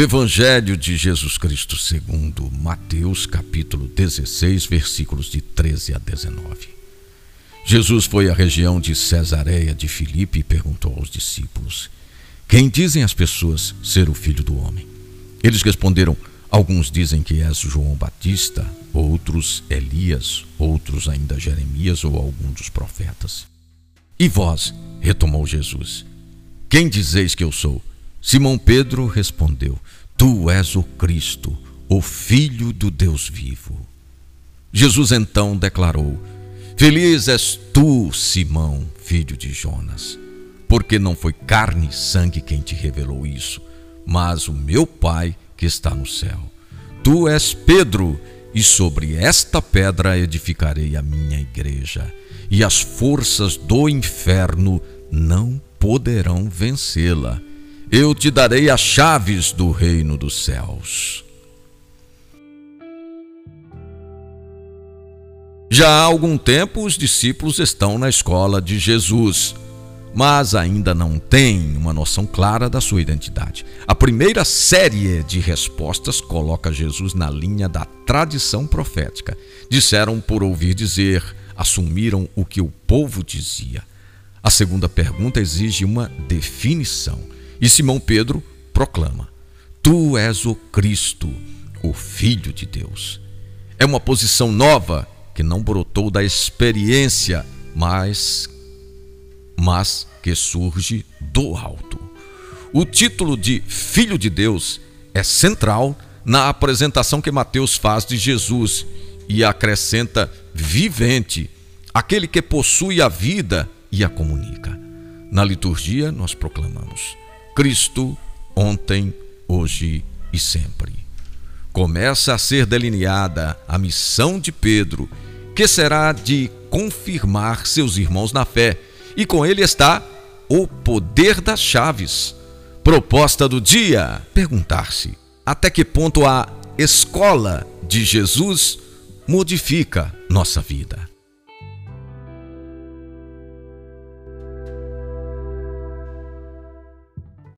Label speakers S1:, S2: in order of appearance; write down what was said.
S1: Evangelho de Jesus Cristo segundo Mateus, capítulo 16, versículos de 13 a 19. Jesus foi à região de Cesareia de Filipe e perguntou aos discípulos: Quem dizem as pessoas ser o filho do homem? Eles responderam: Alguns dizem que és João Batista, outros Elias, outros ainda Jeremias ou algum dos profetas. E vós, retomou Jesus, quem dizeis que eu sou? Simão Pedro respondeu: Tu és o Cristo, o Filho do Deus vivo. Jesus então declarou: Feliz és tu, Simão, filho de Jonas, porque não foi carne e sangue quem te revelou isso, mas o meu Pai que está no céu. Tu és Pedro, e sobre esta pedra edificarei a minha igreja, e as forças do inferno não poderão vencê-la eu te darei as chaves do reino dos céus. Já há algum tempo os discípulos estão na escola de Jesus, mas ainda não têm uma noção clara da sua identidade. A primeira série de respostas coloca Jesus na linha da tradição profética. Disseram por ouvir dizer, assumiram o que o povo dizia. A segunda pergunta exige uma definição. E Simão Pedro proclama: Tu és o Cristo, o Filho de Deus. É uma posição nova que não brotou da experiência, mas mas que surge do alto. O título de Filho de Deus é central na apresentação que Mateus faz de Jesus e acrescenta vivente, aquele que possui a vida e a comunica. Na liturgia, nós proclamamos: Cristo, ontem, hoje e sempre. Começa a ser delineada a missão de Pedro, que será de confirmar seus irmãos na fé, e com ele está o poder das chaves. Proposta do dia: perguntar-se até que ponto a escola de Jesus modifica nossa vida.